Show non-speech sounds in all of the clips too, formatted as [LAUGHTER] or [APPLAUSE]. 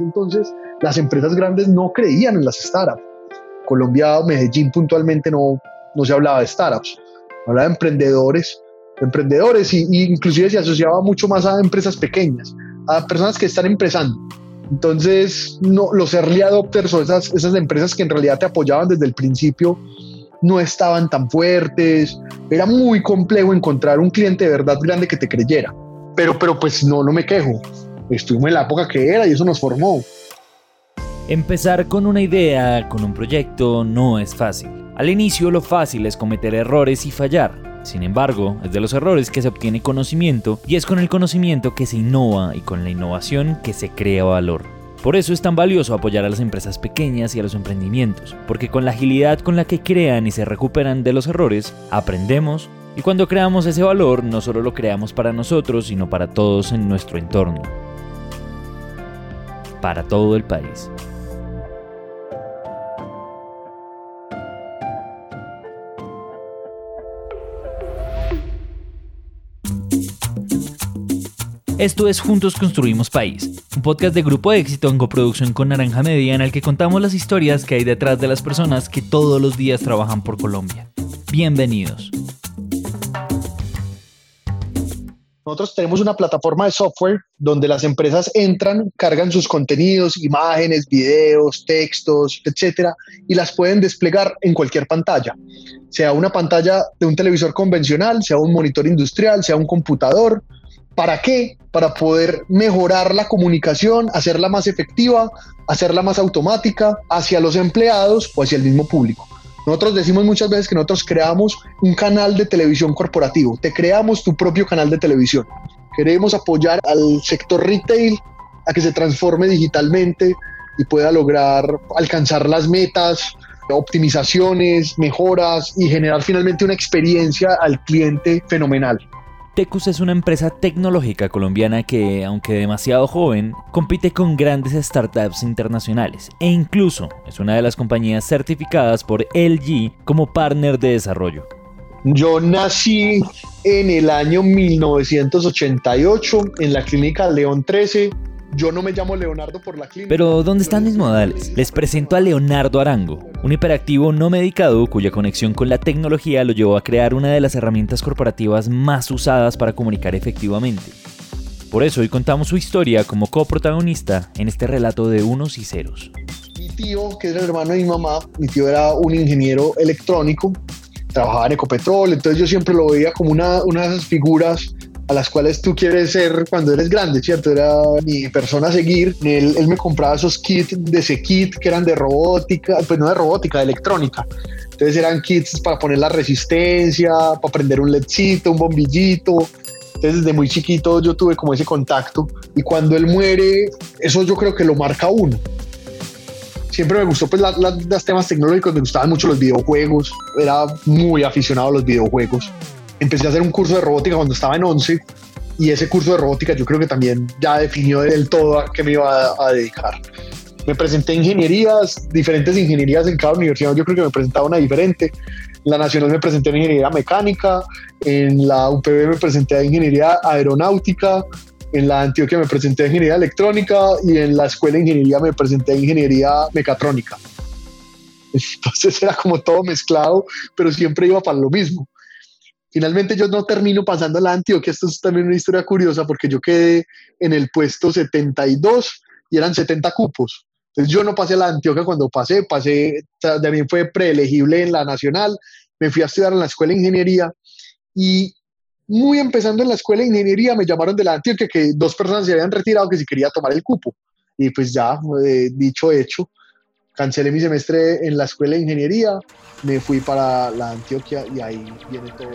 entonces las empresas grandes no creían en las startups. Colombia, Medellín puntualmente no, no se hablaba de startups, hablaba de emprendedores, emprendedores y, inclusive se asociaba mucho más a empresas pequeñas, a personas que están empezando. Entonces, no, los early adopters o esas, esas empresas que en realidad te apoyaban desde el principio no estaban tan fuertes, era muy complejo encontrar un cliente de verdad grande que te creyera. Pero, pero pues no, no me quejo. Estuvimos en la época que era y eso nos formó. Empezar con una idea, con un proyecto, no es fácil. Al inicio lo fácil es cometer errores y fallar. Sin embargo, es de los errores que se obtiene conocimiento y es con el conocimiento que se innova y con la innovación que se crea valor. Por eso es tan valioso apoyar a las empresas pequeñas y a los emprendimientos, porque con la agilidad con la que crean y se recuperan de los errores, aprendemos y cuando creamos ese valor no solo lo creamos para nosotros, sino para todos en nuestro entorno. Para todo el país. Esto es Juntos Construimos País, un podcast de Grupo Éxito en coproducción con Naranja Media en el que contamos las historias que hay detrás de las personas que todos los días trabajan por Colombia. Bienvenidos. Nosotros tenemos una plataforma de software donde las empresas entran, cargan sus contenidos, imágenes, videos, textos, etcétera, y las pueden desplegar en cualquier pantalla, sea una pantalla de un televisor convencional, sea un monitor industrial, sea un computador, ¿Para qué? Para poder mejorar la comunicación, hacerla más efectiva, hacerla más automática hacia los empleados o hacia el mismo público. Nosotros decimos muchas veces que nosotros creamos un canal de televisión corporativo, te creamos tu propio canal de televisión. Queremos apoyar al sector retail a que se transforme digitalmente y pueda lograr alcanzar las metas, optimizaciones, mejoras y generar finalmente una experiencia al cliente fenomenal. Tecus es una empresa tecnológica colombiana que, aunque demasiado joven, compite con grandes startups internacionales e incluso es una de las compañías certificadas por LG como partner de desarrollo. Yo nací en el año 1988 en la clínica León 13 yo no me llamo Leonardo por la clínica. Pero ¿dónde están mis modales? Les presento a Leonardo Arango, un hiperactivo no medicado cuya conexión con la tecnología lo llevó a crear una de las herramientas corporativas más usadas para comunicar efectivamente. Por eso hoy contamos su historia como coprotagonista en este relato de unos y ceros. Mi tío, que era el hermano de mi mamá, mi tío era un ingeniero electrónico, trabajaba en Ecopetrol, entonces yo siempre lo veía como una, una de esas figuras a las cuales tú quieres ser cuando eres grande, ¿cierto? Era mi persona a seguir. Él, él me compraba esos kits de ese kit que eran de robótica, pues no de robótica, de electrónica. Entonces eran kits para poner la resistencia, para prender un ledcito, un bombillito. Entonces desde muy chiquito yo tuve como ese contacto y cuando él muere, eso yo creo que lo marca uno. Siempre me gustó pues los temas tecnológicos, me gustaban mucho los videojuegos, era muy aficionado a los videojuegos empecé a hacer un curso de robótica cuando estaba en 11 y ese curso de robótica yo creo que también ya definió del todo a qué me iba a, dedicar. Me presenté a ingenierías, diferentes ingenierías en cada universidad, yo creo que me presentaba una diferente. En la Nacional me presenté en Ingeniería Mecánica, en la UPB me presenté a Ingeniería Aeronáutica, en la Antioquia me presenté a Ingeniería Electrónica y en la Escuela de Ingeniería me presenté a Ingeniería Mecatrónica. [LAUGHS] Entonces era como todo mezclado, pero siempre iba para lo mismo. Finalmente yo no termino pasando a la Antioquia, esto es también una historia curiosa porque yo quedé en el puesto 72 y eran 70 cupos. Entonces yo no pasé a la Antioquia cuando pasé, pasé, también fue preelegible en la nacional, me fui a estudiar en la escuela de ingeniería y muy empezando en la escuela de ingeniería me llamaron de la Antioquia que dos personas se habían retirado que si quería tomar el cupo. Y pues ya, eh, dicho hecho, cancelé mi semestre en la escuela de ingeniería, me fui para la Antioquia y ahí viene todo.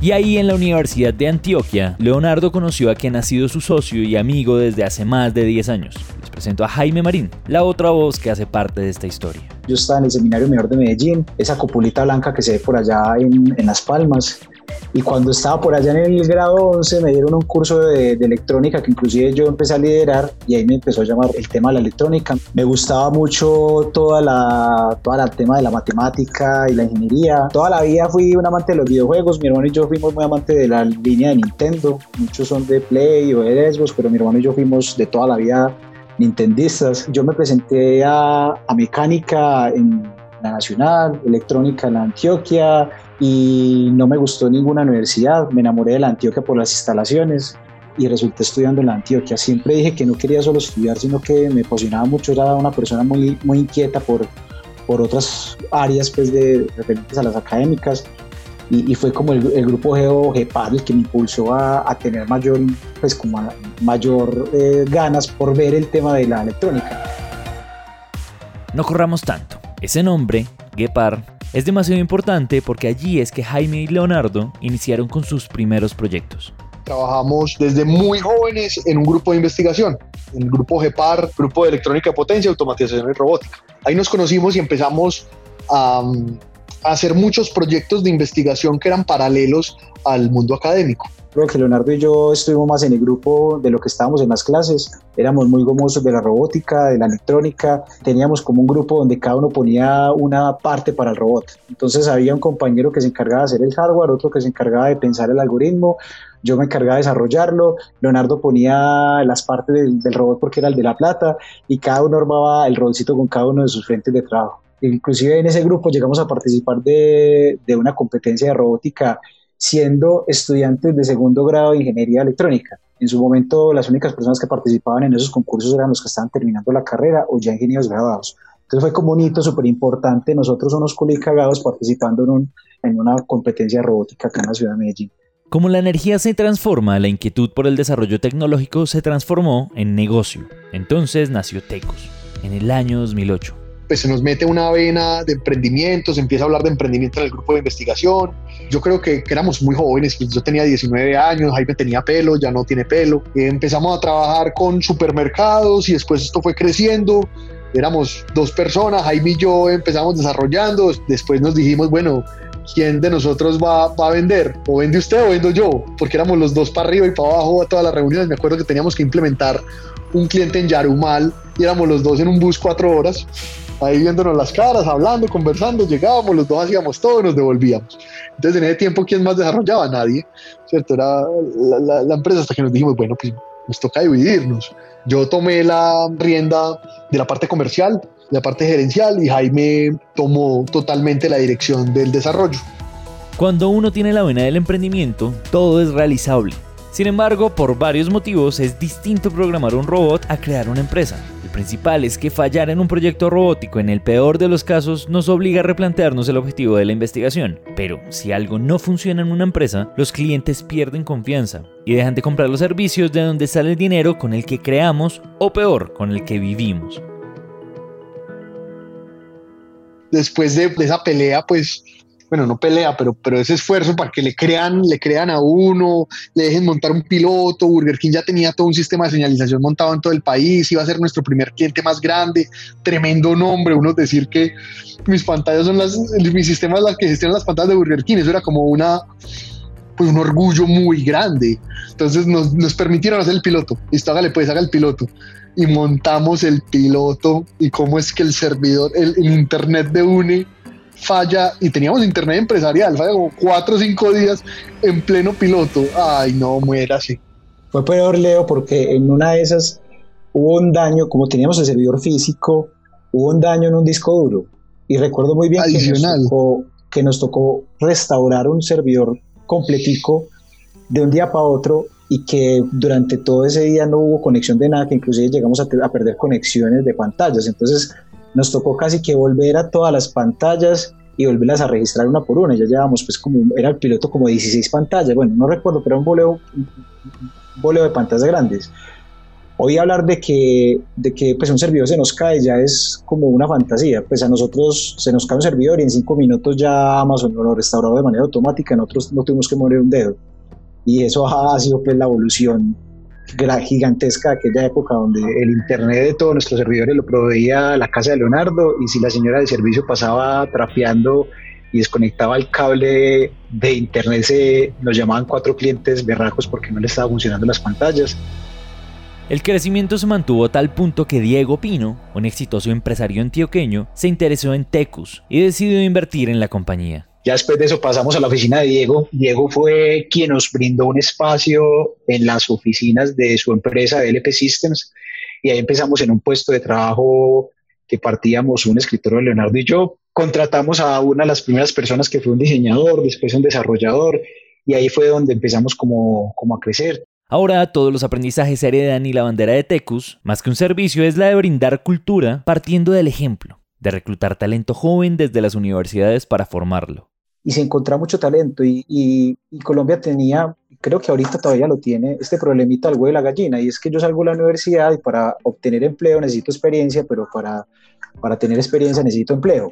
Y ahí en la Universidad de Antioquia, Leonardo conoció a quien ha sido su socio y amigo desde hace más de 10 años presento a Jaime Marín, la otra voz que hace parte de esta historia. Yo estaba en el Seminario Menor de Medellín, esa copulita blanca que se ve por allá en, en Las Palmas, y cuando estaba por allá en el grado 11 me dieron un curso de, electrónica que inclusive yo empecé a liderar y ahí me empezó a llamar el tema de la electrónica. Me gustaba mucho toda la, toda el tema de la matemática y la ingeniería. Toda la vida fui un amante de los videojuegos. Mi hermano y yo fuimos muy amantes de la línea de Nintendo. Muchos son de Play o de Xbox, pero mi hermano y yo fuimos de toda la vida nintendistas. Yo me presenté a, a mecánica en la Nacional, electrónica en la Antioquia, y no me gustó ninguna universidad, me enamoré de la Antioquia por las instalaciones y resulté estudiando en la Antioquia. Siempre dije que no quería solo estudiar, sino que me apasionaba mucho, era una persona muy, muy inquieta por, por otras áreas pues, de, referentes a las académicas y, fue como el, grupo Geo GEPAR el que me impulsó a, tener mayor, pues, como mayor eh, ganas por ver el tema de la electrónica. No corramos tanto. Ese nombre, GEPAR, es demasiado importante porque allí es que Jaime y Leonardo iniciaron con sus primeros proyectos. Trabajamos desde muy jóvenes en un grupo de investigación, en el grupo GEPAR, Grupo de Electrónica de Potencia, Automatización y Robótica. Ahí nos conocimos y empezamos a, hacer muchos proyectos de investigación que eran paralelos al mundo académico. Creo que Leonardo y yo estuvimos más en el grupo de lo que estábamos en las clases. Éramos muy gomosos de la robótica, de la electrónica. Teníamos como un grupo donde cada uno ponía una parte para el robot. Entonces había un compañero que se encargaba de hacer el hardware, otro que se encargaba de pensar el algoritmo. Yo me encargaba de desarrollarlo. Leonardo ponía las partes del, robot porque era el de la plata y cada uno armaba el rolcito con cada uno de sus frentes de trabajo. Inclusive en ese grupo llegamos a participar de, de una competencia de robótica siendo estudiantes de segundo grado de ingeniería electrónica. En su momento, las únicas personas que participaban en esos concursos eran los que estaban terminando la carrera o ya ingenieros graduados. Entonces fue como un hito súper importante. Nosotros, unos culicagados, participando en, un, en una competencia robótica acá en la ciudad de Medellín. Como la energía se transforma, la inquietud por el desarrollo tecnológico se transformó en negocio. Entonces nació Tecos, en el año 2008 pues se nos mete una vena de emprendimiento, se empieza a hablar de emprendimiento en el grupo de investigación. Yo creo que, éramos muy jóvenes, pues yo tenía 19 años, Jaime tenía pelo, ya no tiene pelo. empezamos a trabajar con supermercados y después esto fue creciendo. Éramos dos personas, Jaime y yo empezamos desarrollando, después nos dijimos, bueno, ¿quién de nosotros va, va, a vender? ¿O vende usted o vendo yo? Porque éramos los dos para arriba y para abajo a todas las reuniones. Me acuerdo que teníamos que implementar un cliente en Yarumal y éramos los dos en un bus cuatro horas ahí viéndonos las caras, hablando, conversando, llegábamos, los dos hacíamos todo y nos devolvíamos. Entonces en ese tiempo, ¿quién más desarrollaba? Nadie, ¿cierto? Era la, empresa hasta que nos dijimos, bueno, pues nos toca dividirnos. Yo tomé la rienda de la parte comercial, la parte gerencial y Jaime tomó totalmente la dirección del desarrollo. Cuando uno tiene la vena del emprendimiento, todo es realizable. Sin embargo, por varios motivos es distinto programar un robot a crear una empresa principal es que fallar en un proyecto robótico en el peor de los casos nos obliga a replantearnos el objetivo de la investigación. Pero si algo no funciona en una empresa, los clientes pierden confianza y dejan de comprar los servicios de donde sale el dinero con el que creamos o peor, con el que vivimos. Después de, esa pelea, pues bueno, no pelea, pero, pero ese esfuerzo para que le crean, le crean a uno, le dejen montar un piloto. Burger King ya tenía todo un sistema de señalización montado en todo el país, iba a ser nuestro primer cliente más grande, tremendo nombre. Uno decir que mis pantallas son las, mi sistema es la que gestionan las pantallas de Burger King, eso era como una, pues un orgullo muy grande. Entonces nos, nos permitieron hacer el piloto. Listo, hágale, pues haga el piloto. Y montamos el piloto y cómo es que el servidor, el, el internet de UNE falla y teníamos internet empresarial, falla como cuatro o cinco días en pleno piloto. Ay, no, muera así. Fue peor, Leo, porque en una de esas hubo un daño, como teníamos el servidor físico, hubo un daño en un disco duro. Y recuerdo muy bien Adicional. Que, nos tocó, restaurar un servidor completico de un día para otro y que durante todo ese día no hubo conexión de nada, que inclusive llegamos a, a perder conexiones de pantallas. Entonces nos tocó casi que volver a todas las pantallas y volverlas a registrar una por una. Ya llevábamos, pues, como era el piloto, como 16 pantallas. Bueno, no recuerdo, pero era un boleo, un de pantallas grandes. Hoy hablar de que, de que pues, un servidor se nos cae ya es como una fantasía. Pues a nosotros se nos cae un servidor y en cinco minutos ya Amazon lo restauró de manera automática, nosotros no tuvimos que mover un dedo. Y eso ha sido pues, la evolución gigantesca de aquella época donde el internet de todos nuestros servidores lo proveía la casa de Leonardo y si la señora de servicio pasaba trapeando y desconectaba el cable de internet se nos llamaban cuatro clientes berracos porque no le estaba funcionando las pantallas. El crecimiento se mantuvo a tal punto que Diego Pino, un exitoso empresario antioqueño, se interesó en Tecus y decidió invertir en la compañía. Ya después de eso pasamos a la oficina de Diego. Diego fue quien nos brindó un espacio en las oficinas de su empresa LP Systems y ahí empezamos en un puesto de trabajo que partíamos un escritor Leonardo y yo. Contratamos a una de las primeras personas que fue un diseñador, después un desarrollador y ahí fue donde empezamos como, como a crecer. Ahora todos los aprendizajes se heredan y la bandera de Tecus, más que un servicio, es la de brindar cultura partiendo del ejemplo, de reclutar talento joven desde las universidades para formarlo y se encontraba mucho talento y, Colombia tenía, creo que ahorita todavía lo tiene, este problemita al huevo de la gallina y es que yo salgo de la universidad y para obtener empleo necesito experiencia, pero para, para tener experiencia necesito empleo.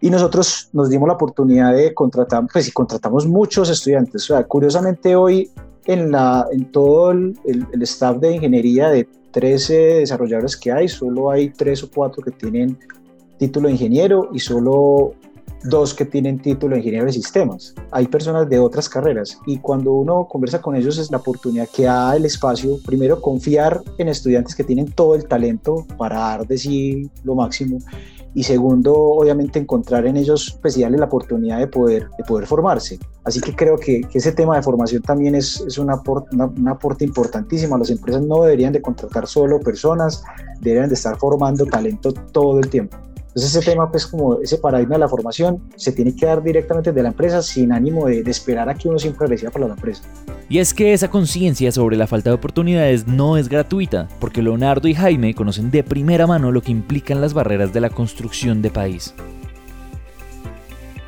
Y nosotros nos dimos la oportunidad de contratar, pues y contratamos muchos estudiantes. O sea, curiosamente hoy en, la, en todo el, el staff de ingeniería de 13 desarrolladores que hay, solo hay 3 o 4 que tienen título de ingeniero y solo dos que tienen título de ingeniero de sistemas. Hay personas de otras carreras y cuando uno conversa con ellos es la oportunidad que da el espacio, primero confiar en estudiantes que tienen todo el talento para dar de sí lo máximo y segundo, obviamente encontrar en ellos, pues darles la oportunidad de poder, de poder formarse. Así que creo que, ese tema de formación también es, es un, aporte, un aporte importantísimo. Las empresas no deberían de contratar solo personas, deberían de estar formando talento todo el tiempo. Entonces ese tema, pues como ese paradigma de la formación, se tiene que dar directamente de la empresa sin ánimo de, esperar a que uno siempre reciba por la empresa. Y es que esa conciencia sobre la falta de oportunidades no es gratuita, porque Leonardo y Jaime conocen de primera mano lo que implican las barreras de la construcción de país.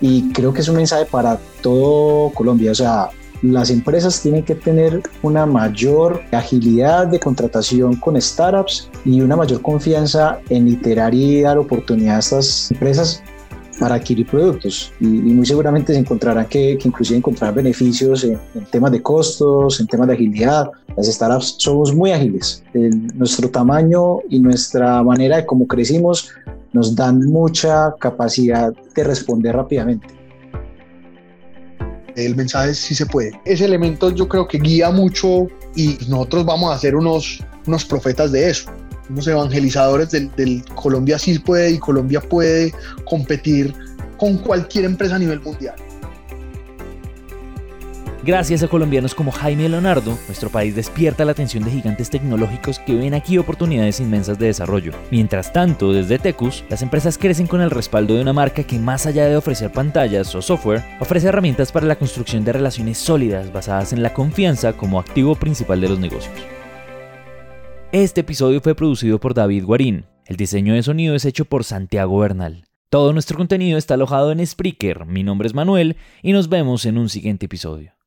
Y creo que es un mensaje para todo Colombia, o sea, las empresas tienen que tener una mayor agilidad de contratación con startups y una mayor confianza en iterar y dar oportunidad a estas empresas para adquirir productos y, muy seguramente se encontrarán que, que inclusive encontrar beneficios en, temas de costos, en temas de agilidad. Las startups somos muy ágiles. nuestro tamaño y nuestra manera de cómo crecimos nos dan mucha capacidad de responder rápidamente el mensaje sí se puede. Ese elemento yo creo que guía mucho y nosotros vamos a ser unos, unos profetas de eso, unos evangelizadores del, del Colombia sí puede y Colombia puede competir con cualquier empresa a nivel mundial. Gracias a colombianos como Jaime Leonardo, nuestro país despierta la atención de gigantes tecnológicos que ven aquí oportunidades inmensas de desarrollo. Mientras tanto, desde Tecus, las empresas crecen con el respaldo de una marca que más allá de ofrecer pantallas o software, ofrece herramientas para la construcción de relaciones sólidas basadas en la confianza como activo principal de los negocios. Este episodio fue producido por David Guarín. El diseño de sonido es hecho por Santiago Bernal. Todo nuestro contenido está alojado en Spreaker. Mi nombre es Manuel y nos vemos en un siguiente episodio.